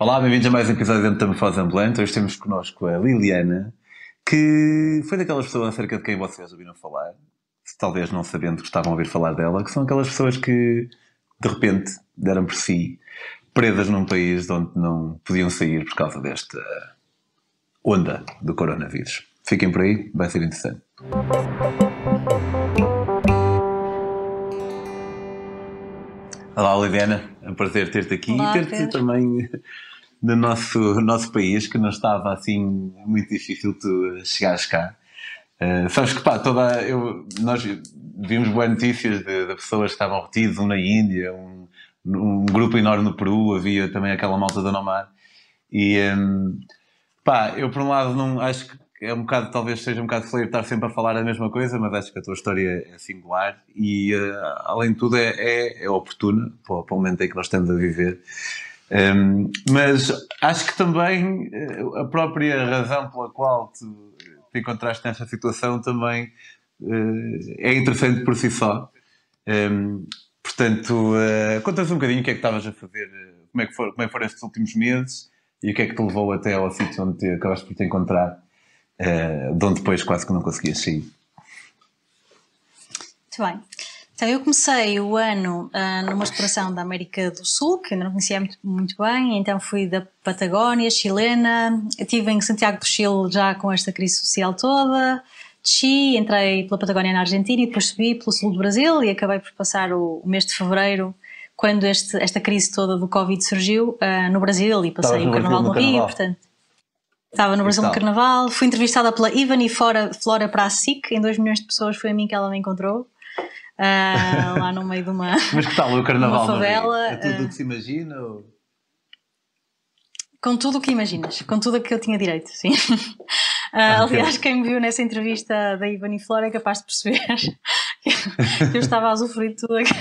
Olá, bem-vindos a mais um episódio da Metamorfose Ambulante. Hoje temos connosco a Liliana, que foi daquelas pessoas acerca de quem vocês ouviram falar, talvez não sabendo que estavam a ouvir falar dela, que são aquelas pessoas que de repente deram por si presas num país de onde não podiam sair por causa desta onda do coronavírus. Fiquem por aí, vai ser interessante. Olá, Liliana, é um prazer ter-te aqui Olá, e ter-te também no nosso, nosso país, que não estava assim muito difícil tu chegares cá. Uh, sabes que pá, toda, eu, nós vimos boas notícias de, de pessoas que estavam retidas, um na Índia, um, um grupo enorme no Peru, havia também aquela malta da Nomar. E um, pá, eu por um lado não acho que é um bocado, talvez seja um bocado feio estar sempre a falar a mesma coisa, mas acho que a tua história é singular e uh, além de tudo é, é, é oportuna para, para o momento em que nós estamos a viver. Um, mas acho que também uh, a própria razão pela qual tu te encontraste nesta situação também uh, é interessante por si só. Um, portanto, uh, conta-nos um bocadinho o que é que estavas a fazer, como é que, como é que foram estes últimos meses e o que é que te levou até ao sítio onde te, acabaste por te encontrar, uh, de onde depois quase que não conseguias sair. Muito bem. Então, eu comecei o ano ah, numa exploração da América do Sul, que ainda não conhecia muito, muito bem, então fui da Patagónia, chilena, estive em Santiago do Chile já com esta crise social toda, desci, entrei pela Patagónia na Argentina e depois subi pelo sul do Brasil e acabei por passar o, o mês de fevereiro, quando este, esta crise toda do Covid surgiu, ah, no Brasil e passei o carnaval no Rio, portanto. Estava no Brasil no? Carnaval, fui entrevistada pela Ivani Flora, Flora Pracic, em 2 milhões de pessoas foi a mim que ela me encontrou, ah, lá no meio de uma, Mas que tal o carnaval favela, É tudo o uh, que se imagina? Ou... Com tudo o que imaginas, com tudo o que eu tinha direito, sim. Ah, Ah, aliás, quem me viu nessa entrevista da Ivani Flora é capaz de perceber que eu estava a usufruir de tudo a que,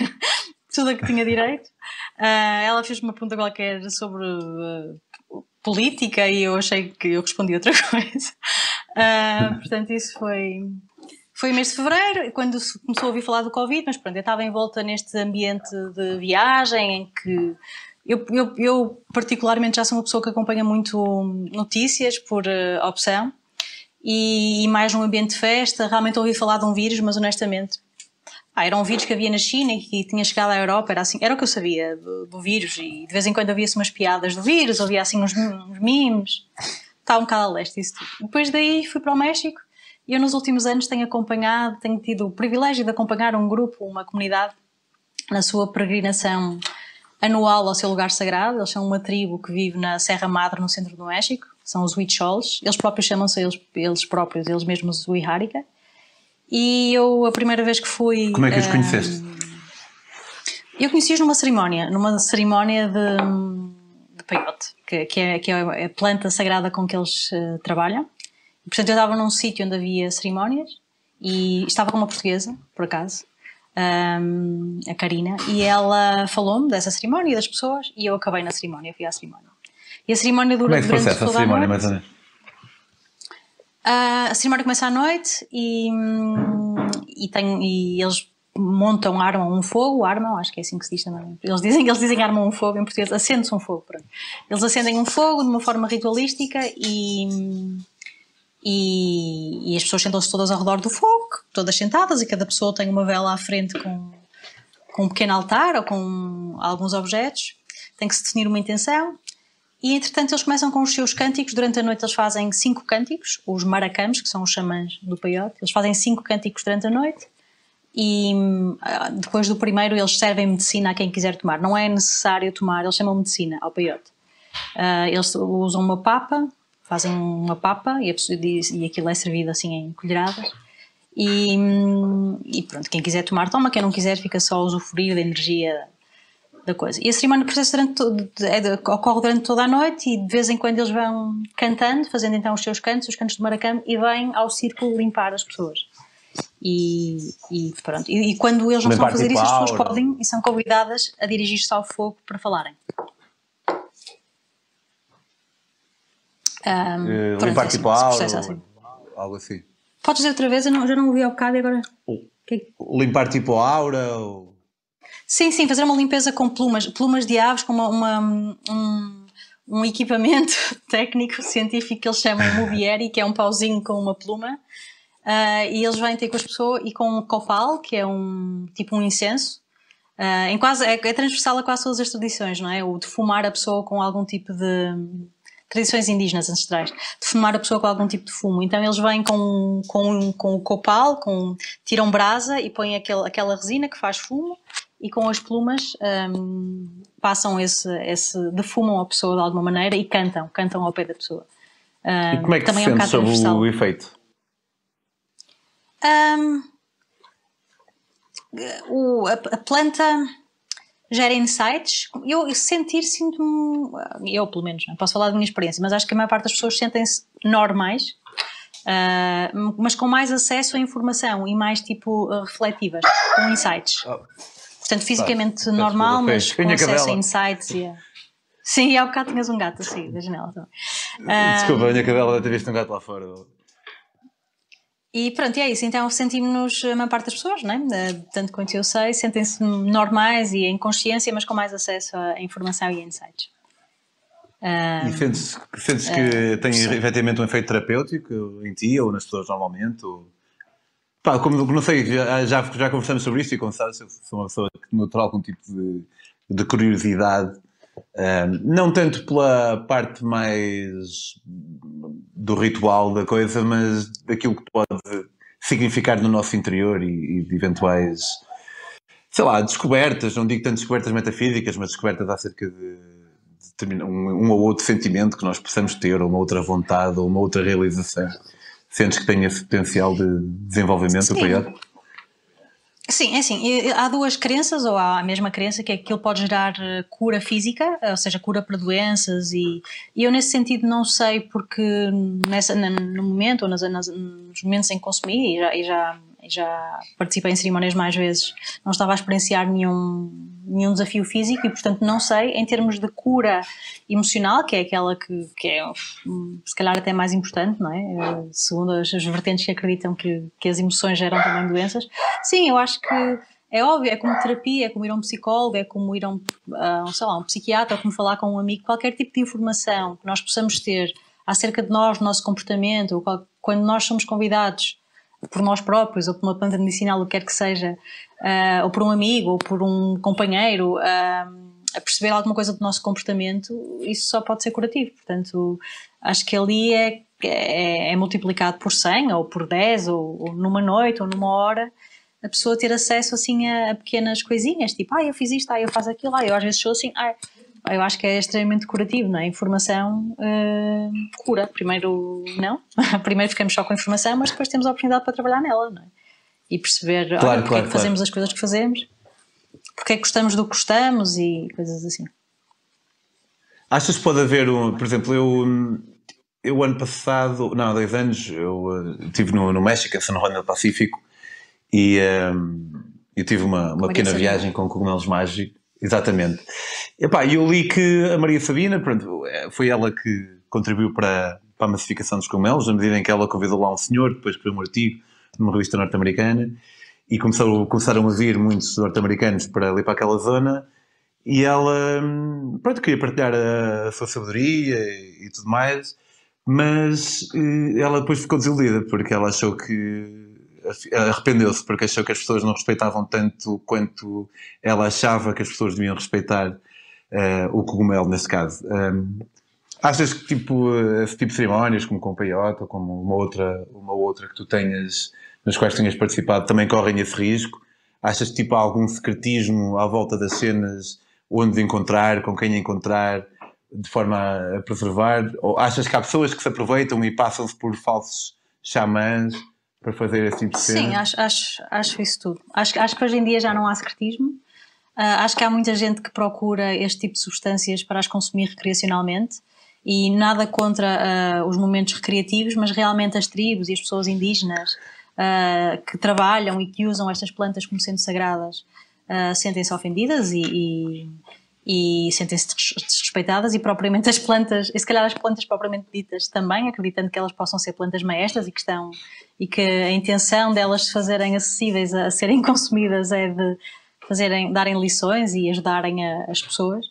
tudo a que tinha direito. Ah, ela fez uma pergunta qualquer sobre ah, política e eu achei que eu respondi outra coisa. Ah, portanto, isso foi. Foi mês de fevereiro, quando se começou a ouvir falar do Covid, mas pronto, eu estava envolta neste ambiente de viagem em que eu, eu, eu, particularmente já sou uma pessoa que acompanha muito notícias por eh, opção e, e mais num ambiente de festa, realmente ouvi falar de um vírus, mas honestamente ah, era um vírus que havia na China e que tinha chegado à Europa, era, assim, era o que eu sabia do, do vírus e de vez em quando havia-se umas piadas do vírus, havia assim uns, uns memes, estava um bocado a leste isso tudo. Depois daí fui para o México e eu nos últimos anos tenho acompanhado, tenho tido o privilégio de acompanhar um grupo, uma comunidade, na sua peregrinação anual ao seu lugar sagrado. Eles são uma tribo que vive na Serra Madre, no centro do México. São os Huichols. Eles próprios chamam-se eles, eles próprios, eles mesmos, o Iharica. E eu, a primeira vez que fui... Como é que os ah, conheceste? Eu conheci-os numa cerimónia, numa cerimónia de, de peyote, que, que, é, que é a planta sagrada com que eles eh, trabalham. Portanto, eu estava num sítio onde havia cerimónias e estava com uma portuguesa, por acaso, ahm, a Karina, e ela falou-me dessa cerimónia e das pessoas, e eu acabei na cerimónia, fui à cerimónia. E a cerimónia Como dura é que durante toda a cerimónia, noite. mais ou menos? Ah, a cerimónia começa à noite e, hum, e, tem, e eles montam, armam um fogo, armam, acho que é assim que se diz também. Eles dizem que eles dizem armam um fogo, em português, acende-se um fogo. Pronto. Eles acendem um fogo de uma forma ritualística e, e, e as pessoas sentam-se todas ao redor do fogo, todas sentadas, e cada pessoa tem uma vela à frente com, com um pequeno altar ou com alguns objetos. Tem que se definir uma intenção. E entretanto eles começam com os seus cânticos. Durante a noite eles fazem cinco cânticos, os maracamos, que são os xamãs do peiote. Eles fazem cinco cânticos durante a noite e ah, depois do primeiro eles servem medicina a quem quiser tomar. Não é necessário tomar, eles chamam medicina ao peiote. Ah, eles usam uma papa, fazem uma papa e, e aquilo é servido assim em colheradas. E, e pronto, quem quiser tomar, toma, quem não quiser fica só a usufruir da energia da coisa. E a cerimónia processa durante todo, é de- ocorre durante toda a noite e de vez em quando eles vão cantando, fazendo então os seus cantos, os cantos do maracame, e vêm ao círculo limpar as pessoas. E, e pronto. E, e quando eles não estão a fazer tipo isso, as pessoas podem e são convidadas a dirigir-se ao fogo para falarem. Eh, pronto, limpar é tipo a aura, assim. algo assim. Podes dizer outra vez? Eu não, já não ouvi ao bocado e agora. Que- Limpar tipo a aura ou... Sim, sim, fazer uma limpeza com plumas, plumas de aves, com uma, uma, um- um equipamento técnico, científico que eles chamam Mobieri, que é um pauzinho com uma pluma. Uh, e eles vêm ter com as pessoas e com um copal, que é um tipo um incenso. Uh, em quase, é, é transversal a quase todas as tradições, não é? O de fumar a pessoa com algum tipo de tradições indígenas ancestrais, de fumar a pessoa com algum tipo de fumo. Então eles vêm com, com, com o copal, com, tiram brasa e põem aquele, aquela resina que faz fumo e com as plumas um, passam esse, esse, defumam a pessoa de alguma maneira e cantam, cantam ao pé da pessoa. Um, e como é que também se é um sobre o efeito? Um, o, a, a, planta gera insights. Eu sentir, sinto-me, eu pelo menos, não posso falar da minha experiência, mas acho que a maior parte das pessoas sentem-se normais, uh, mas com mais acesso à informação e mais tipo refletivas, com insights. Oh. Portanto, fisicamente normal, mas com acesso a insights e a... Sim, há bocado tinhas um gato assim, da janela também. Desculpa, a minha cadela deve ter visto um gato lá fora. E pronto, e é isso. Então sentimos-nos, a maior parte das pessoas, não é? tanto quanto eu sei, sentem-se normais e em consciência, mas com mais acesso à informação e a insights. e sentes, sentes que uh, tem sim. efetivamente um efeito terapêutico em ti ou nas pessoas normalmente? Ou... Pá, como não sei, já, já, já conversamos sobre isto e como sabes, eu sou uma pessoa que nutro algum tipo de, de curiosidade não tanto pela parte mais do ritual da coisa, mas daquilo que pode significar no nosso interior e, e de eventuais, sei lá, descobertas, não digo tanto descobertas metafísicas, mas descobertas acerca de, de um, um, ou outro sentimento que nós possamos ter, ou uma outra vontade, ou uma outra realização. Sentes que tem esse potencial de desenvolvimento Sim. apoiado? Sim, é assim, há duas crenças, ou há a mesma crença, que é que aquilo pode gerar eh, cura física, ou seja, cura para doenças, e, e eu nesse sentido não sei, porque nessa, no momento, ou nas, nas, nos momentos em que consumi, e já, e já já participei em cerimónias mais vezes, não estava a experienciar nenhum, nenhum desafio físico e, portanto, não sei, em termos de cura emocional, que é aquela que, que é, se calhar, até mais importante, não é? Eh, segundo as, as vertentes que acreditam que, que as emoções geram também doenças. Sim, eu acho que é óbvio, é como terapia, é como ir a um psicólogo, é como ir a um, sei lá, um psiquiatra, é como falar com um amigo, qualquer tipo de informação que nós possamos ter acerca de nós, do nosso comportamento, quando nós somos convidados por nós próprios, ou por uma planta medicinal, o que quer que seja, uh, ou por um amigo, ou por um companheiro, uh, a perceber alguma coisa do nosso comportamento, isso só pode ser curativo. Portanto, acho que ali é, é, é multiplicado por 100, ou por 10, ou, ou, numa noite, ou numa hora, a pessoa ter acesso assim a, a pequenas coisinhas, tipo, ah, eu fiz isto, ah, eu faço aquilo, ah, eu às vezes sou assim, ah, eu acho que é extremamente curativo, não é? Informação uh, cura. Primeiro, não. Primeiro ficamos só com a informação, mas depois temos a oportunidade para trabalhar nela, não é? E perceber claro, olha, porque claro, é que fazemos claro. as coisas que fazemos, porque é que gostamos do que gostamos e coisas assim. Achas que pode haver, um, por exemplo, eu, eu ano passado, não, há dois anos, eu estive no, no México, em San Juan del Pacífico, e um, eu tive uma, uma pequena viagem com cogumelos mágicos Exatamente. Epá, eu li que a Maria Sabina, pronto, é, foi ela que contribuiu para, para a massificação dos cogumelos, na medida em que ela convidou lá um senhor, depois escreveu um artigo numa revista norte-americana, e começaram, começaram a vir muitos norte-americanos para ali para aquela zona, e ela, pronto, queria partilhar a, a sua sabedoria e, e tudo mais, mas eh, ela depois ficou desiludida, porque ela achou que arrependeu-se porque achou que as pessoas não respeitavam tanto quanto ela achava que as pessoas deviam respeitar uh, o cogumelo, nesse caso. Um, achas que tipo, esse tipo de cerimónias, como com o peiota ou como uma outra, uma outra que tu tenhas, nas quais tenhas participado, também correm esse risco? Achas que tipo, há algum secretismo à volta das cenas, onde encontrar, com quem encontrar, de forma a preservar? Ou achas que há pessoas que se aproveitam e passam-se por falsos xamãs para fazer esse tipo de cena? Sim, acho, acho, acho isso tudo. Acho, acho que hoje em dia já não há secretismo. Uh, acho que há muita gente que procura este tipo de substâncias para as consumir recreacionalmente e nada contra uh, os momentos recreativos, mas realmente as tribos e as pessoas indígenas uh, que trabalham e que usam estas plantas como sendo sagradas sentem-se ofendidas e, e e sentem-se desrespeitadas e propriamente as plantas, e se calhar as plantas propriamente ditas também, acreditando que elas possam ser plantas maestras e que estão e que a intenção delas se fazerem acessíveis a, serem consumidas é de fazerem, darem lições e ajudarem a, as pessoas.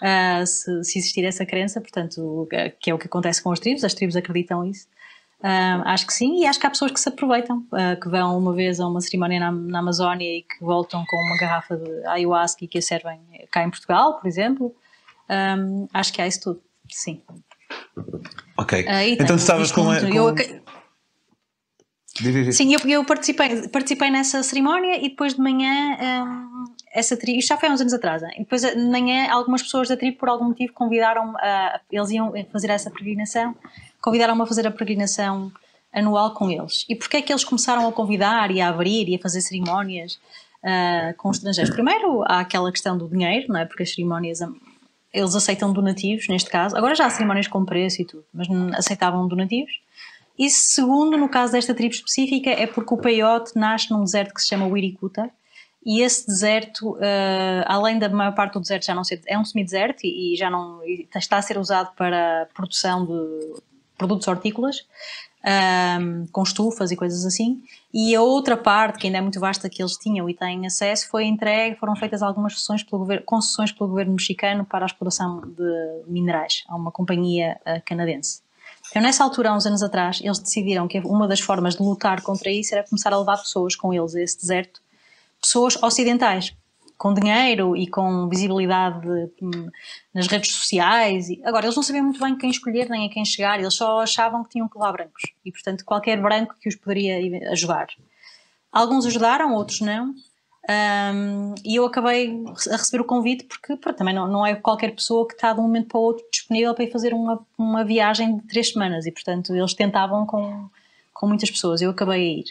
uh, se, se, existir essa crença, portanto, que é o que acontece com as tribos, as tribos acreditam isso. Uh, acho que sim, e acho que há pessoas que se aproveitam, uh, que vão uma vez a uma cerimónia na, na, Amazónia e que voltam com uma garrafa de ayahuasca e que a servem cá em Portugal, por exemplo. Um, acho que há isso tudo, sim. Ok. Uh, então estavas com, a, com... Eu, Sim, eu, eu, participei, participei nessa cerimónia e depois de manhã um, essa tribo, isto já foi há uns anos atrás, hein? e depois de manhã algumas pessoas da tribo por algum motivo convidaram-me, a, eles iam fazer essa peregrinação, convidaram-me a fazer a peregrinação anual com eles. E porquê é que eles começaram a convidar e a abrir e a fazer cerimónias uh, com os estrangeiros? Primeiro há aquela questão do dinheiro, não é? Porque as cerimónias eles aceitam donativos, neste caso. Agora já há cerimónias com preço e tudo, mas aceitavam donativos. E segundo, no caso desta tribo específica, é porque o peiote nasce num deserto que se chama Wirikuta, e esse deserto, uh, além da maior parte do deserto já não ser, é um semideserto e, e já não e está a ser usado para produção de produtos hortícolas, um, com estufas e coisas assim. E a outra parte, que ainda é muito vasta, que eles tinham e têm acesso, foi entregue, foram feitas algumas sessões pelo governo, concessões pelo governo mexicano para a exploração de minerais a uma companhia uh, canadense. Então, nessa altura, há uns anos atrás, eles decidiram que uma das formas de lutar contra isso era começar a levar pessoas com eles a esse deserto, pessoas ocidentais, com dinheiro e com visibilidade hum, nas redes sociais. Agora, eles não sabiam muito bem quem escolher nem a quem chegar, eles só achavam que tinham que levar brancos e, portanto, qualquer branco que os poderia ajudar. Alguns ajudaram, outros não. Um, e eu acabei a receber o convite porque também não, não é qualquer pessoa que está de um momento para o outro disponível para ir fazer uma, uma viagem de três semanas e portanto eles tentavam com, com muitas pessoas, eu acabei a ir.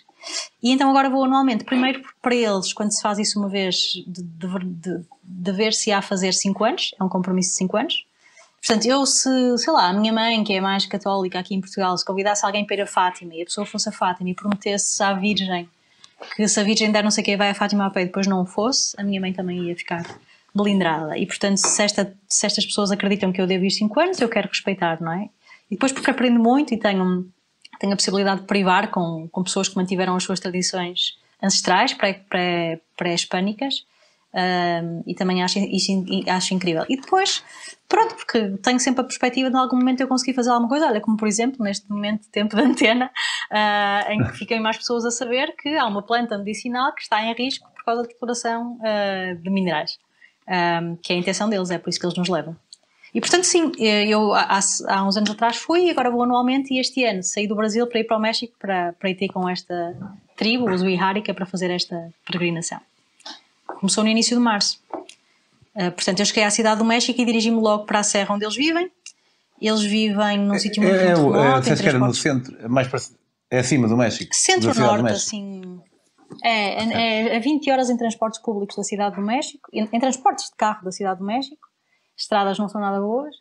E então agora vou anualmente, primeiro para eles, quando se faz isso uma vez, de, de, de, ver se há a fazer cinco anos, é um compromisso de cinco anos. Portanto, eu se, sei lá, a minha mãe, que é mais católica aqui em Portugal, se convidasse alguém para ir a Fátima e a pessoa fosse a Fátima e prometesse à Virgem que se a Virgem der não sei o que vai a Fátima a pé e depois não fosse, a minha mãe também ia ficar melindrada. E portanto, se, esta, se estas pessoas acreditam que eu devo ir 5 anos, eu quero respeitar, não é? E depois porque aprendo muito e tenho, tenho a possibilidade de privar com, com pessoas que mantiveram as suas tradições ancestrais, pré-hispânicas, um, e também acho isso acho incrível. E depois, pronto, porque tenho sempre a perspectiva de algum momento eu conseguir fazer alguma coisa. Olha, como por exemplo, neste momento de tempo de antena, uh, em que fiquem mais pessoas a saber que há uma planta medicinal que está em risco por causa de exploração uh, de minerais, que é a intenção deles, é por isso que eles nos levam. E portanto, sim, eu há, há, uns anos atrás fui, agora vou anualmente, e este ano saí do Brasil para ir para o México para, para ir ter com esta tribo, os Uihárica, para fazer esta peregrinação. Começou no início de março. Uh, portanto, eu cheguei à cidade do México e dirigi-me logo para a serra onde eles vivem. Eles vivem num é, sítio muito, é, muito remoto. É, é, que era no centro, é mais para, é acima do México. Centro-norte, assim. É, é, é 20 horas em transportes públicos da cidade do México, em, em, transportes de carro da cidade do México, estradas não são nada boas,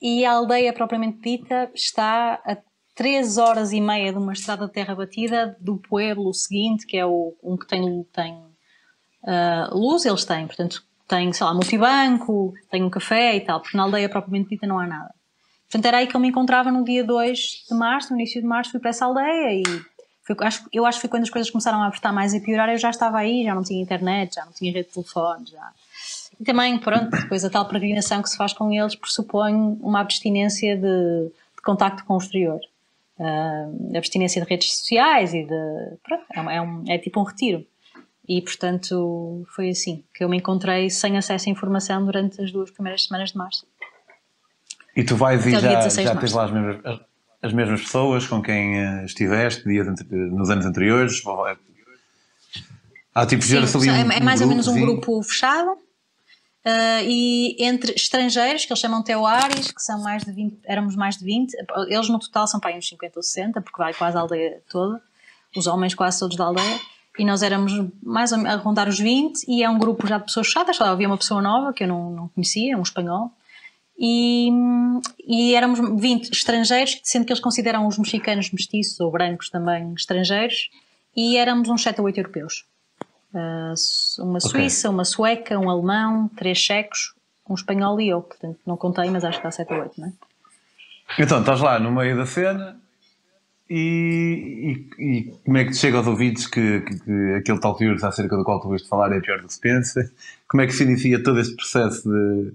e a aldeia propriamente dita está a 3 horas e meia de uma estrada de terra batida do pueblo seguinte, que é o, um que tem, tem uh, luz eles têm, portanto, têm, sei lá, multibanco, têm um café e tal, porque na aldeia propriamente dita não há nada. Portanto, era aí que eu me encontrava no dia 2 de março, no início de março, fui para essa aldeia e acho, eu acho que foi quando as coisas começaram a apertar mais e piorar, eu já estava aí, já não tinha internet, já não tinha rede de telefone, já. E também, pronto, depois a tal peregrinação que se faz com eles pressupõe uma abstinência de, de contacto com o exterior. Uh, abstinência de redes sociais e de. Pronto, é, um, é tipo um retiro. E, portanto, foi assim que eu me encontrei sem acesso à informação durante as duas primeiras semanas de março. E tu vais e já, já tens lá as mesmas, as mesmas pessoas com quem uh, estiveste dias, nos anos anteriores? Há tipo Sim, ali um, é, é mais ou menos um grupo fechado. Uh, e entre estrangeiros, que eles chamam teoares, que são mais de 20, éramos mais de 20, eles no total são para aí uns 50 ou 60, porque vai quase a aldeia toda, os homens quase todos da aldeia, e nós éramos mais a rondar os 20 e é um grupo já de pessoas chatas, só havia uma pessoa nova que eu não, não conhecia, um espanhol, e, e éramos 20 estrangeiros, sendo que eles consideram os mexicanos mestiços ou brancos também estrangeiros, e éramos uns 7 ou 8 europeus. Uh, uma suíça, okay. uma sueca, um alemão, três checos, um espanhol e eu, portanto não contei, mas acho que há 7 ou 8, não é? Então, estás lá no meio da cena, e, e, e, como é que te chega aos ouvidos que, que, que aquele tal teoria acerca do qual tu ouviste falar é pior do que se pensa? Como é que se inicia todo este processo de.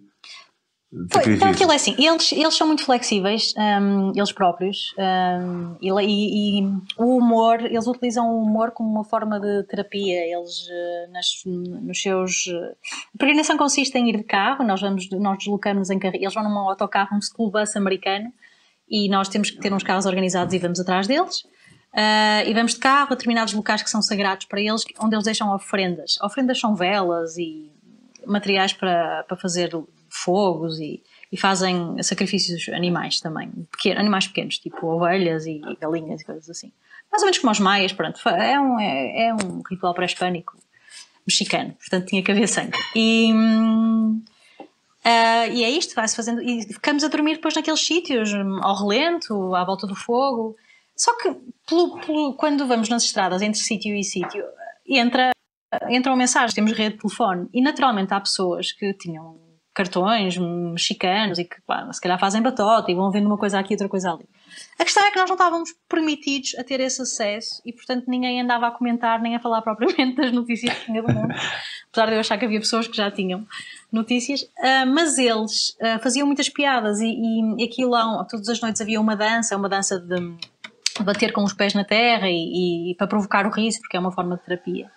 Foi, então aquilo é assim, eles, eles são muito flexíveis, um, eles próprios, um, e, e, o humor, eles utilizam o humor como uma forma de terapia, eles uh, nas, nos seus... A peregrinação consiste em ir de carro, nós, vamos, nós deslocamos em carro, eles vão num autocarro, um school bus americano, e nós temos que ter uns carros organizados e vamos atrás deles, uh, e vamos de carro a determinados locais que são sagrados para eles, onde eles deixam ofrendas. Ofrendas são velas e materiais para, para fazer fogos e, e fazem sacrifícios animais também, animais pequenos, tipo ovelhas e galinhas e coisas assim. Mais ou menos como os maias, pronto, é um, é, é um ritual pré-hispânico mexicano, portanto tinha que haver sangue. E, uh, e é isto, vai-se fazendo, e ficamos a dormir depois naqueles sítios, ao relento, à volta do fogo. Só que pelo, pelo, quando vamos nas estradas entre sítio e sítio, entra, entram mensagens, temos rede de telefone, e naturalmente há pessoas que tinham cartões mexicanos e que pá, se calhar fazem batota e vão vendo uma coisa aqui outra coisa ali. A questão é que nós não estávamos permitidos a ter esse acesso e, portanto, ninguém andava a comentar nem a falar propriamente das notícias que tinha do mundo, apesar de eu achar que havia pessoas que já tinham notícias, uh, mas eles uh, faziam muitas piadas e, e aquilo lá, todas as noites havia uma dança, uma dança de bater com os pés na terra e, e para provocar o riso, porque é uma forma de terapia.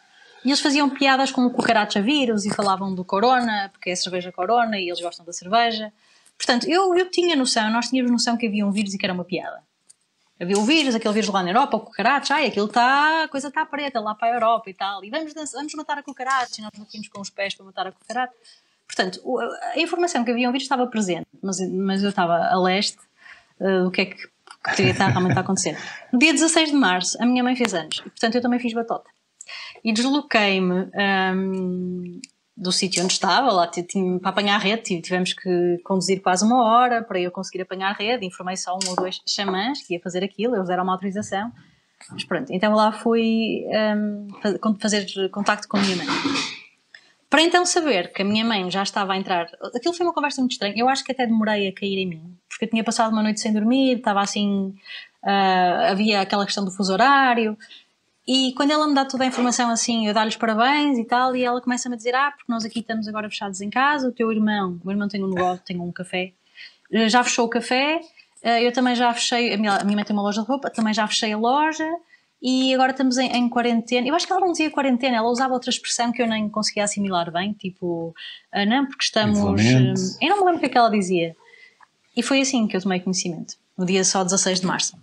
E eles faziam piadas com o cucaracha vírus e falavam do corona, porque é cerveja corona e eles gostam da cerveja. Portanto, eu, eu tinha noção, nós tínhamos noção que havia um vírus e que era uma piada. Havia o vírus, aquele vírus lá na Europa, o cucaracha, ai, aquilo está, a coisa está preta lá para a Europa e tal. E vamos, vamos matar a cucaracha, e nós batíamos com os pés para matar a cucaracha. Portanto, a informação que havia um vírus estava presente, mas, mas eu estava a leste uh, que é que poderia estar realmente a acontecer. No dia 16 de março, a minha mãe fez anos, e portanto eu também fiz batota e desloquei-me um, do sítio onde estava, lá tinha, para apanhar a rede, tivemos que conduzir quase uma hora para eu conseguir apanhar a rede, informei só um ou dois xamãs que ia fazer aquilo, eles deram uma autorização, mas pronto, então lá fui um, fazer contacto com a minha mãe. Para então saber que a minha mãe já estava a entrar, aquilo foi uma conversa muito estranha, eu acho que até demorei a cair em mim, porque eu tinha passado uma noite sem dormir, estava assim, uh, havia aquela questão do fuso horário, e quando ela me dá toda a informação assim, eu dou-lhes parabéns e tal, e ela começa-me a dizer: Ah, porque nós aqui estamos agora fechados em casa, o teu irmão, o meu irmão tem um negócio, tem um café, eh, já fechou o café, eh, eu também já fechei, a minha, a minha mãe tem uma loja de roupa, também já fechei a loja, e agora estamos em, em, quarentena. Eu acho que ela não dizia quarentena, ela usava outra expressão que eu nem conseguia assimilar bem, tipo, ah, não, porque estamos. Eu não me lembro o que é que ela dizia. E foi assim que eu tomei conhecimento, no dia só 16 de março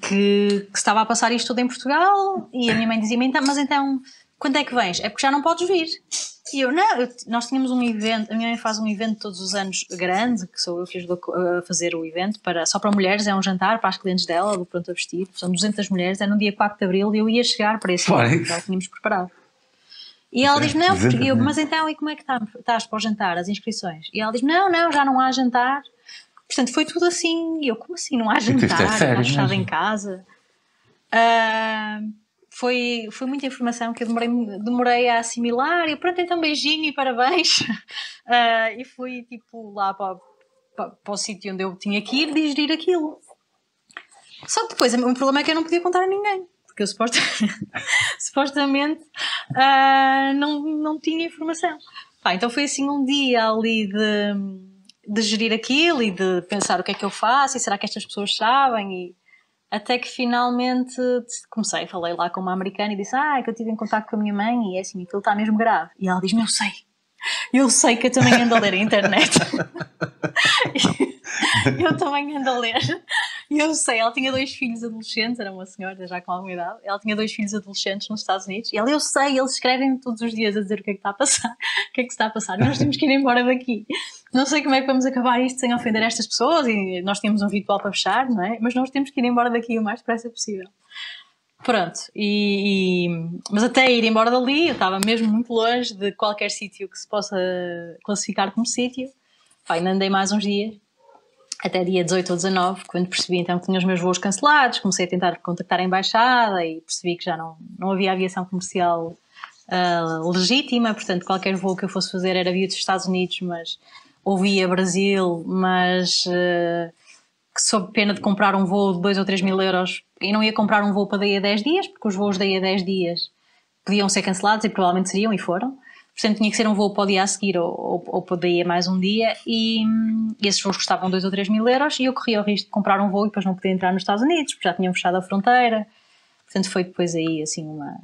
que, que estava a passar isto tudo em Portugal e a minha mãe dizia-me, então, mas então, quando é que vens? É porque já não podes vir. E eu, não, eu, nós tínhamos um evento, a minha mãe faz um evento todos os anos grande, que sou eu que ajudo a fazer o evento, para, só para mulheres, é um jantar para as clientes dela, do Pronto a Vestir, são 200 mulheres, é no dia 4 de Abril e eu ia chegar para esse evento, já tínhamos preparado. E ela diz não, porque eu, mas então, e como é que estás, estás para o jantar, as inscrições? E ela diz, não, não, já não há jantar, Portanto, foi tudo assim. E eu, como assim? Não há jantar? É sério, fechada em casa? Uh, foi, foi muita informação que eu demorei, demorei a assimilar. E pronto, então beijinho e parabéns. Uh, e fui tipo lá para, para, para o sítio onde eu tinha que ir digerir aquilo. Só que depois o problema é que eu não podia contar a ninguém. Porque eu supostamente, supostamente uh, não, não tinha informação. Pá, então foi assim um dia ali de de gerir aquilo e de pensar o que é que eu faço e será que estas pessoas sabem? E até que finalmente comecei, falei lá com uma americana e disse ah, é que eu tive em contato com a minha mãe e é assim, aquilo está mesmo grave. E ela diz-me, eu sei. Eu sei que eu também ando a ler a internet. Eu também ando a ler. Eu sei, ela tinha dois filhos adolescentes, era uma senhora já com alguma idade, ela tinha dois filhos adolescentes nos Estados Unidos e ela, eu sei, eles escrevem todos os dias a dizer o que é que está a passar, o que é que está a passar, nós temos que ir embora daqui. Não sei como é que vamos acabar isto sem ofender estas pessoas e nós tínhamos um ritual para fechar, não é? Mas nós temos que ir embora daqui o mais depressa possível. Pronto, e, e, mas até ir embora dali, eu estava mesmo muito longe de qualquer sítio que se possa classificar como sítio. Ainda andei mais uns dias até dia 18 ou 19, quando percebi então que tinha os meus voos cancelados, comecei a tentar contactar a embaixada e percebi que já não, não havia aviação comercial uh, legítima, portanto qualquer voo que eu fosse fazer era via dos Estados Unidos, mas ou via Brasil, mas uh, que sob pena de comprar um voo de 2 ou 3 mil euros e não ia comprar um voo para daí a 10 dias, porque os voos daí a 10 dias podiam ser cancelados e provavelmente seriam e foram. Portanto, tinha que ser um voo para o dia a seguir ou, ou, ou para daí a mais um dia. E, e esses voos custavam 2 ou 3 mil euros. E eu corria o risco de comprar um voo e depois não poder entrar nos Estados Unidos, porque já tinham fechado a fronteira. Portanto, foi depois aí assim uma,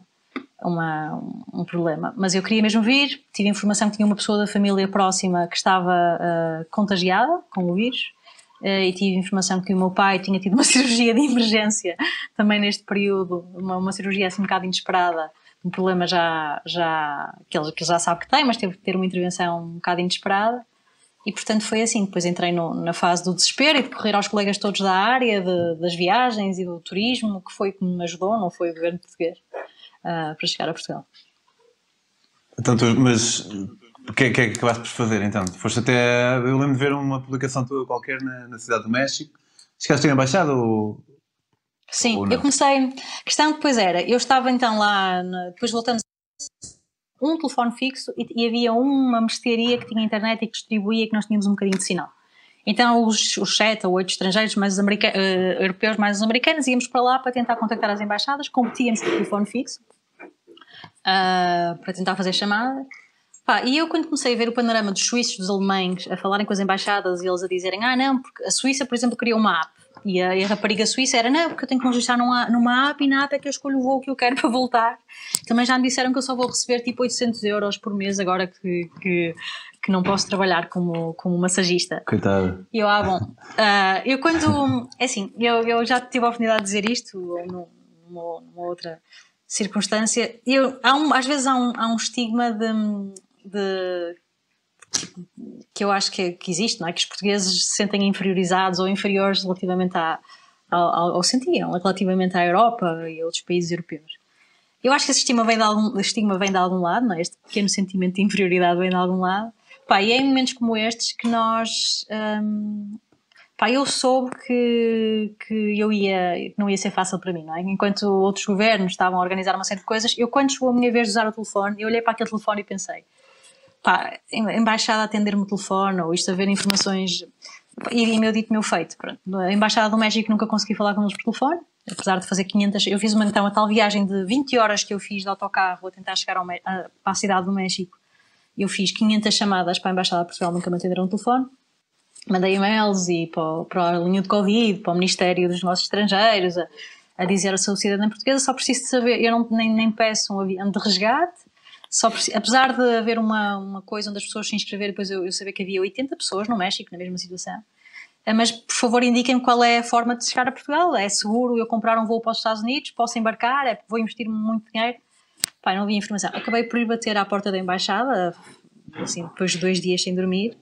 uma, um problema. Mas eu queria mesmo vir. Tive informação que tinha uma pessoa da família próxima que estava uh, contagiada com o vírus. Uh, e tive informação que o meu pai tinha tido uma cirurgia de emergência também neste período, uma, uma cirurgia assim um bocado inesperada um problema já, já que, ele, que ele já sabe que tem, mas teve que ter uma intervenção um bocado inesperada. E portanto foi assim. Depois entrei no, na fase do desespero e de correr aos colegas todos da área, de, das viagens e do turismo, que foi que me ajudou, não foi o governo português, uh, para chegar a Portugal. Então, tu, mas o que, é, que é que acabaste por fazer então? Foste até. Eu lembro de ver uma publicação tua qualquer na, na Cidade do México. Chegaste em embaixada ou Sim, eu comecei. A questão depois era, eu estava então lá, depois voltamos um telefone fixo e, e, havia uma mercearia que tinha internet e que distribuía que nós tínhamos um bocadinho de sinal. Então os, os sete ou oito estrangeiros mais uh, europeus mais os americanos íamos para lá para tentar contactar as embaixadas, competíamos com o telefone fixo uh, para tentar fazer chamada. Pá, e eu quando comecei a ver o panorama dos suíços, dos alemães a falarem com as embaixadas e eles a dizerem ah não, porque a Suíça por exemplo criou uma app e a, e a, rapariga suíça era, não, porque eu tenho que registrar numa, numa app e na app é que eu escolho o voo que eu quero para voltar. Também já me disseram que eu só vou receber tipo 800 euros por mês agora que, que, que não posso trabalhar como, como massagista. Coitada. E eu, ah, bom. Uh, eu quando. É assim, eu, eu já tive a oportunidade de dizer isto numa, numa outra circunstância. Eu, há um, às vezes há um, há um estigma de, de que eu acho que, que, existe, não é? Que os portugueses se sentem inferiorizados ou inferiores relativamente à, ao, sentiam, relativamente à Europa e a outros países europeus. Eu acho que esse estigma vem de algum, estigma vem de algum lado, não é? Este pequeno sentimento de inferioridade vem de algum lado. Pá, e é em momentos como estes que nós. Hum, pá, eu soube que, que eu ia, que não ia ser fácil para mim, não é? Enquanto outros governos estavam a organizar uma série de coisas, eu, quando chegou a minha vez de usar o telefone, eu olhei para aquele telefone e pensei: pá, embaixada atender-me o telefone ou isto a ver informações e, meu dito, meu feito. Pronto. A embaixada do México nunca consegui falar com eles por telefone, apesar de fazer 500. Eu fiz uma, então, uma tal viagem de 20 horas que eu fiz de autocarro a tentar chegar ao, a, para a cidade do México. Eu fiz 500 chamadas para a embaixada de Portugal, nunca me atenderam o telefone. Mandei e-mails e para, para a linha de Covid, para o Ministério dos Negócios Estrangeiros, a, a dizer a sua cidadã portuguesa. Só preciso de saber, eu não, nem, nem peço um avião de resgate só, apesar de haver uma, uma coisa onde as pessoas se inscreverem, depois eu, eu sabia que havia 80 pessoas no México na mesma situação. Eh, mas, por favor, indiquem-me qual é a forma de chegar a Portugal. É seguro eu comprar um voo para os Estados Unidos? Posso embarcar? É, vou investir muito dinheiro? Pai, não havia informação. Acabei por ir bater à porta da embaixada, assim, depois de dois dias sem dormir,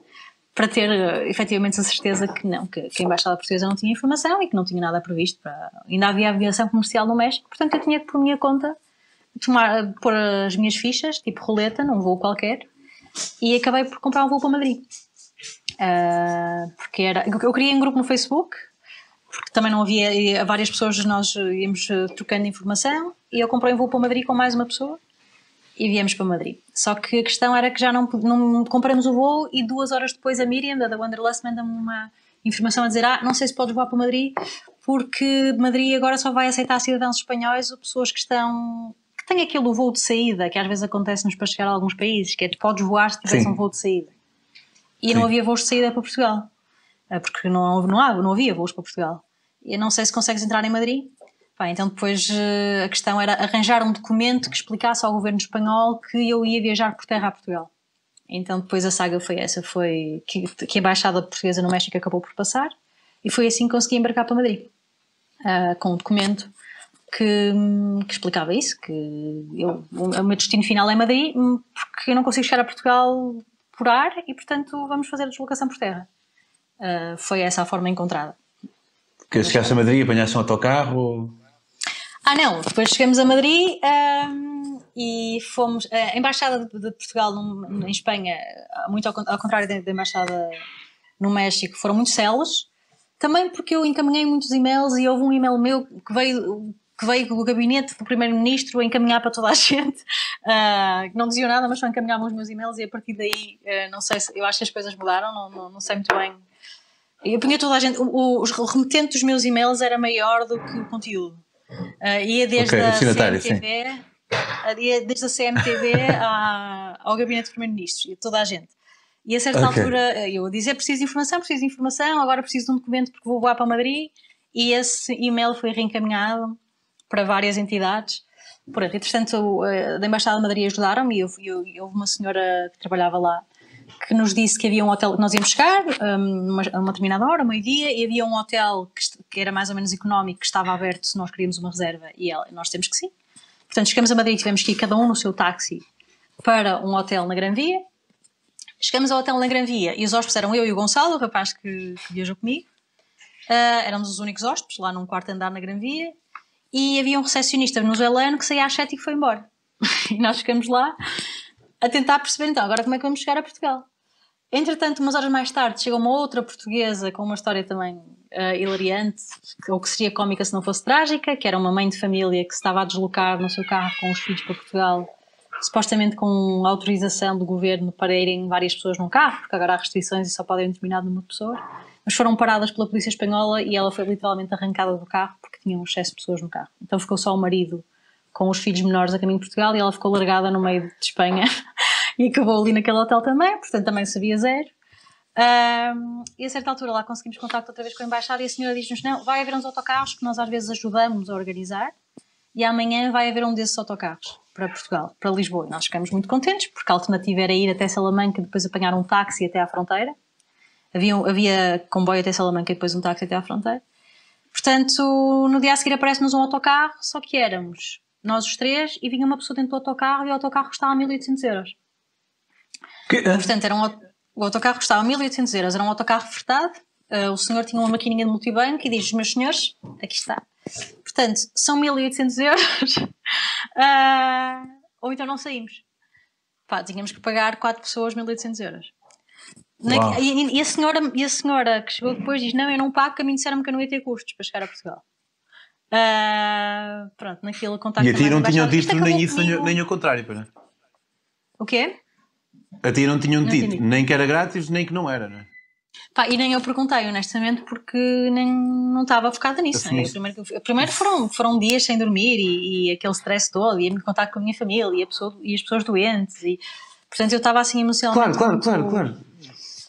para ter eh, efetivamente a certeza que não, que, que, a embaixada portuguesa não tinha informação e que não tinha nada previsto. Para... Ainda havia aviação comercial no México, portanto eu tinha que, por minha conta, tomar, pôr as minhas fichas, tipo roleta, num voo qualquer, e acabei por comprar um voo para Madrid. Uh, porque era, eu queria um grupo no Facebook, porque também não havia, várias pessoas nós íamos trocando informação, e eu comprei um voo para Madrid com mais uma pessoa, e viemos para Madrid. Só que a questão era que já não, não compramos o voo, e duas horas depois a Miriam, da Wanderlust, manda-me uma informação a dizer: Ah, não sei se podes voar para Madrid, porque Madrid agora só vai aceitar cidadãos espanhóis ou pessoas que estão tem aquele voo de saída que às vezes acontece-nos para chegar a alguns países, que é tu podes voar se tivesse um voo de saída. E Sim. não havia voos de saída para Portugal, eh, porque não, não, há, não havia voos para Portugal. E eu não sei se consegues entrar em Madrid. Pá, então depois eh, a questão era arranjar um documento que explicasse ao governo espanhol que eu ia viajar por terra a Portugal. Então depois a saga foi essa, foi que, que a embaixada portuguesa no México acabou por passar e foi assim que consegui embarcar para Madrid. Uh, com o documento que, que, explicava isso, que eu, o meu destino final é Madrid, porque eu não consigo chegar a Portugal por ar e, portanto, vamos fazer a deslocação por terra. Uh, foi essa a forma encontrada. Que chegaste a Madrid, apanhaste um autocarro? Ah, não, depois chegamos a Madrid um, e fomos. A Embaixada de, Portugal no, em Espanha, muito ao, ao contrário da Embaixada no México, foram muito celos. Também porque eu encaminhei muitos e-mails e houve um e-mail meu que veio que veio o gabinete do primeiro-ministro encaminhar para toda a gente, uh, que não diziam nada, mas só encaminhavam os meus e-mails e a partir daí, uh, não sei se, eu acho que as coisas mudaram, não, não, não sei muito bem. Eu punha toda a gente, o, o, remetente dos meus e-mails era maior do que o conteúdo. Uh, ia desde okay, a CMTV, desde a CMTV ao gabinete de primeiro-ministros e toda a gente. E a certa okay. altura eu dizia preciso de informação, preciso de informação, agora preciso de um documento porque vou voar para Madrid e esse e-mail foi reencaminhado para várias entidades. Pronto, entretanto, da Embaixada de Madrid ajudaram-me e houve uma senhora que trabalhava lá que nos disse que havia um hotel, nós íamos chegar um, uma, uma determinada hora, meio-dia, e havia um hotel que, que, era mais ou menos económico, que estava aberto se nós queríamos uma reserva, e ela, nós temos que sim. Portanto, chegamos a Madrid e tivemos que ir cada um no seu táxi para um hotel na Gran Via. Chegamos ao hotel na Gran Via e os hóspedes eram eu e o Gonçalo, o rapaz que, que viajou comigo. Uh, éramos os únicos hóspedes lá num quarto andar na Gran Via e havia um recepcionista venezuelano que saía às sete e foi embora. e nós ficamos lá a tentar perceber então agora como é que vamos chegar a Portugal. Entretanto, umas horas mais tarde, chega uma outra portuguesa com uma história também uh, hilariante, ou que seria cómica se não fosse trágica, que era uma mãe de família que se estava a deslocar no seu carro com os filhos para Portugal, supostamente com autorização do governo para irem várias pessoas num carro, porque agora há restrições e só podem número de pessoas. Mas foram paradas pela polícia espanhola e ela foi literalmente arrancada do carro porque tinha um excesso de pessoas no carro. Então ficou só o marido com os filhos menores a caminho de Portugal e ela ficou largada no meio de Espanha e acabou ali naquele hotel também, portanto também sabia zero. Um, e a certa altura lá conseguimos contacto outra vez com a embaixada e a senhora diz-nos: Não, vai haver uns autocarros que nós às vezes ajudamos a organizar e amanhã vai haver um desses autocarros para Portugal, para Lisboa. E nós ficamos muito contentes porque a alternativa era ir até Salamanca depois apanhar um táxi até à fronteira. Havia, havia comboio até Salamanca e depois um táxi até à fronteira. Portanto, no dia a seguir aparece-nos um autocarro, só que éramos nós os três, e vinha uma pessoa dentro do autocarro e o autocarro custava 1800 euros. Que? Portanto, era um, o autocarro custava 1800 euros, era um autocarro fretado, uh, o senhor tinha uma maquininha de multibanco e diz, meus senhores, aqui está. Portanto, são 1800 euros, uh, ou então não saímos. Pá, tínhamos que pagar 4 pessoas 1800 euros. Na, e, e, a senhora, e a senhora que chegou depois diz: Não, eu não pago, que a mim disseram-me que eu não ia ter custos para chegar a Portugal. Uh, pronto, naquele contacto. E a ti não tinham dito nem isso, comigo... nem, o contrário, para O quê? A ti não tinham não dito nem que era grátis, nem que não era, não é? Pá, e nem eu perguntei, honestamente, porque nem, não estava focada nisso. Assim, primeiro, primeiro foram, foram dias sem dormir e, e aquele stress todo, e me contato com a minha família e, pessoa, e as pessoas doentes, e portanto eu estava assim emocionalmente. Claro, claro, muito, claro, claro.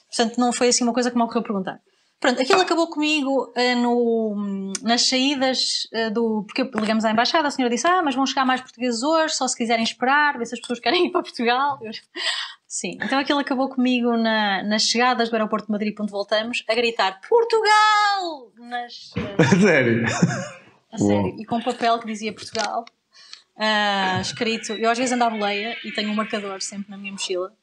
Portanto, não foi assim uma coisa que me ocorreu perguntar. Pronto, aquilo acabou comigo uh, no, nas saídas uh, do. Porque ligamos à embaixada, a senhora disse: Ah, mas vão chegar mais portugueses hoje, só se quiserem esperar, ver se as pessoas querem ir para Portugal. Sim, então aquilo acabou comigo na, nas chegadas do aeroporto de Madrid, onde voltamos, a gritar: Portugal! Nas, uh, sério? A sério. E com um papel que dizia Portugal, escrito. Eu às vezes ando à boleia e tenho um marcador sempre na minha mochila.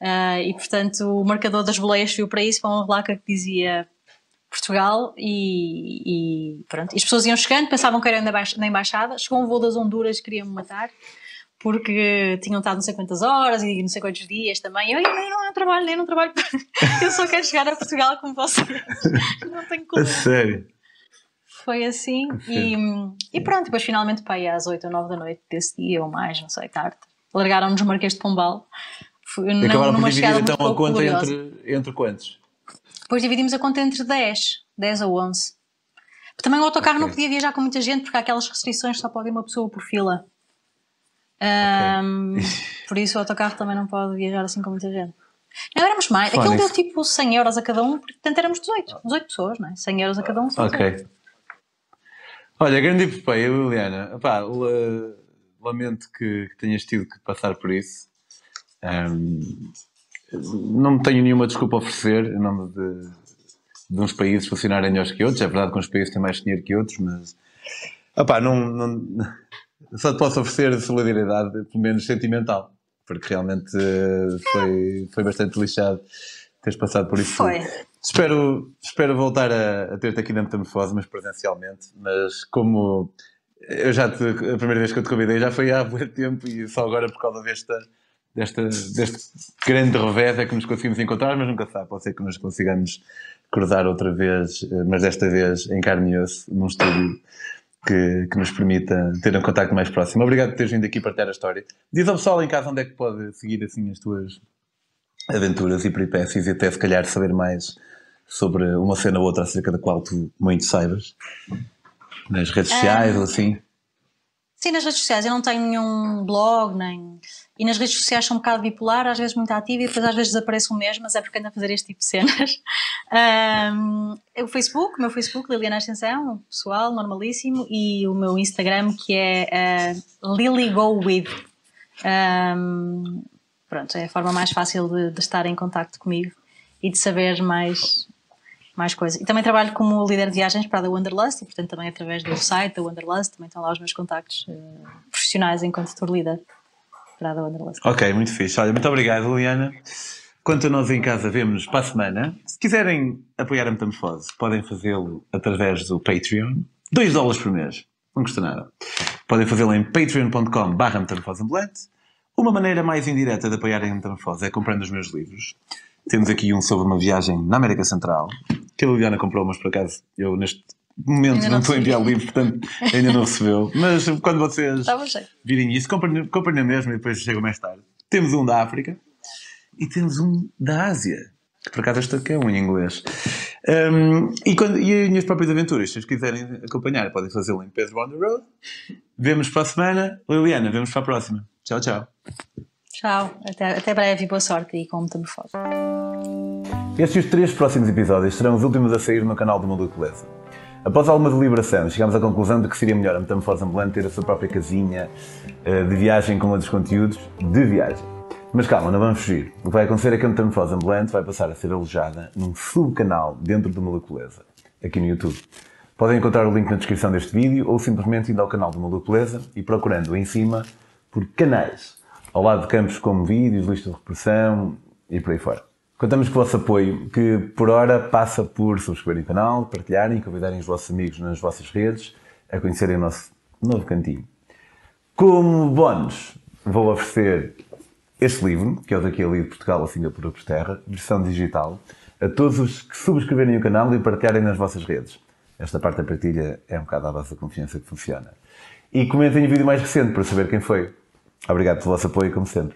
E portanto o marcador das boleias viu para isso, para uma placa que dizia Portugal e, e, pronto. E as pessoas iam chegando, pensavam que era na embaixada. Chegou um voo das Honduras, queria-me matar porque tinham estado não sei quantas horas e não sei quantos dias também. Eu, eu, eu não trabalho, eu não trabalho, eu só quero chegar a Portugal como vocês. não tenho como. sério? Foi assim e, e, pronto, depois finalmente para aí às 8 ou 9 da noite desse dia ou mais, não sei, tarde, largaram-nos no Marquês de Pombal. Foi, Acabaram por dividir então a conta entre, entre quantos? Depois dividimos a conta entre 10, 10 ou 11. Também o autocarro okay. não podia viajar com muita gente porque há aquelas restrições só pode ir uma pessoa por fila. Um, okay. por isso o autocarro também não pode viajar assim com muita gente. Não, éramos mais. Aquilo deu tipo 100 euros a cada um, portanto éramos 18. 18 pessoas, não é? 100 euros a cada um. Ok. Olha, grande epopeia, Liliana. Epá, lamento que, que tenhas tido que passar por isso. Um, não tenho nenhuma desculpa a oferecer em nome de, de uns países funcionarem melhores que outros. É verdade que uns países têm mais dinheiro que outros, mas opá, não, não, só te posso oferecer solidariedade, pelo menos sentimental, porque realmente eh, foi, foi bastante lixado teres passado por isso. Foi. Espero, espero voltar a, a ter-te aqui na metamorfose, mas presencialmente. Mas como eu já te, a primeira vez que eu te convidei já foi há muito tempo e só agora por causa desta desta, deste grande revés é que nos conseguimos encontrar, mas nunca sabe, pode ser que nos consigamos cruzar outra vez, eh, mas desta vez em carne e osso, num estúdio que, que nos permita ter um contacto mais próximo. Obrigado por teres vindo aqui partilhar a história. Diz ao pessoal em casa onde é que pode seguir assim as tuas aventuras e peripécias e até se calhar saber mais sobre uma cena ou outra acerca da qual tu muito saibas nas redes sociais um, ou assim. Sim, nas redes sociais. Eu não tenho nenhum blog, nem. E nas redes sociais sou um bocado bipolar, às vezes muito ativa e depois às vezes desapareço mesmo, mas é porque ando a fazer este tipo de cenas. Um, o Facebook, o meu Facebook, Liliana Ascensão, pessoal, normalíssimo, e o meu Instagram que é uh, LilyGoWith. Um, pronto, é a forma mais fácil de, de estar em contato comigo e de saber mais, mais coisas. E também trabalho como líder de viagens para a da Wanderlust, e portanto também através do site da Wanderlust, também estão lá os meus contactos uh, profissionais enquanto tour líder Wanderlust. Ok, muito fixe. Olha, muito obrigado, Liliana. Quanto a nós em casa, vemos para a semana. Se quiserem apoiar a Metamorfose, podem fazê-lo através do Patreon. 2 dólares por mês. Não custa nada. Podem fazê-lo em patreon.com barra Uma maneira mais indireta de apoiarem a Metamorfose é comprando os meus livros. Temos aqui um sobre uma viagem na América Central, que a Liliana comprou, mas por acaso eu neste momento ainda não, não estou a enviar o livro, portanto ainda não recebeu. Mas quando vocês virem isso, comprem, comprem na mesma e depois chegam mais tarde. Temos um da África e temos um da Ásia, que por acaso este aqui é um em inglês. Um, e, quando, e as minhas próprias aventuras, se vocês quiserem acompanhar, podem fazê-lo em Pedro on the Road. Vemos para a semana. Liliana, vemos para a próxima. Tchau, tchau. Tchau, até, até breve e boa sorte e com metamorfose. Estes e os três próximos episódios serão os últimos a sair no canal do Mundo Beleza. Após alguma deliberação, chegámos à conclusão de que seria melhor a Metamorfose Ambulante ter a sua própria casinha eh, de viagem com outros conteúdos de viagem. Mas calma, não vamos fugir. O que vai acontecer é que a Metamorfose Ambulante vai passar a ser alojada num subcanal dentro do Moleculeza, aqui no YouTube. Podem encontrar o link na descrição deste vídeo ou simplesmente indo ao canal do Moleculeza e procurando em cima por canais ao lado de campos como vídeos, lista de repressão e por aí fora. Contamos com o vosso apoio, que por hora passa por subscreverem o canal, partilharem convidarem os vossos amigos nas vossas redes a conhecerem o nosso novo cantinho. Como bónus, vou oferecer este livro, que é o daqui ali de Portugal a Singapura por Terra, versão digital, a todos os que subscreverem o canal e partilharem nas vossas redes. Esta parte da partilha é um bocado à vossa confiança que funciona. E comentem o vídeo mais recente para saber quem foi. Obrigado pelo vosso apoio, como sempre.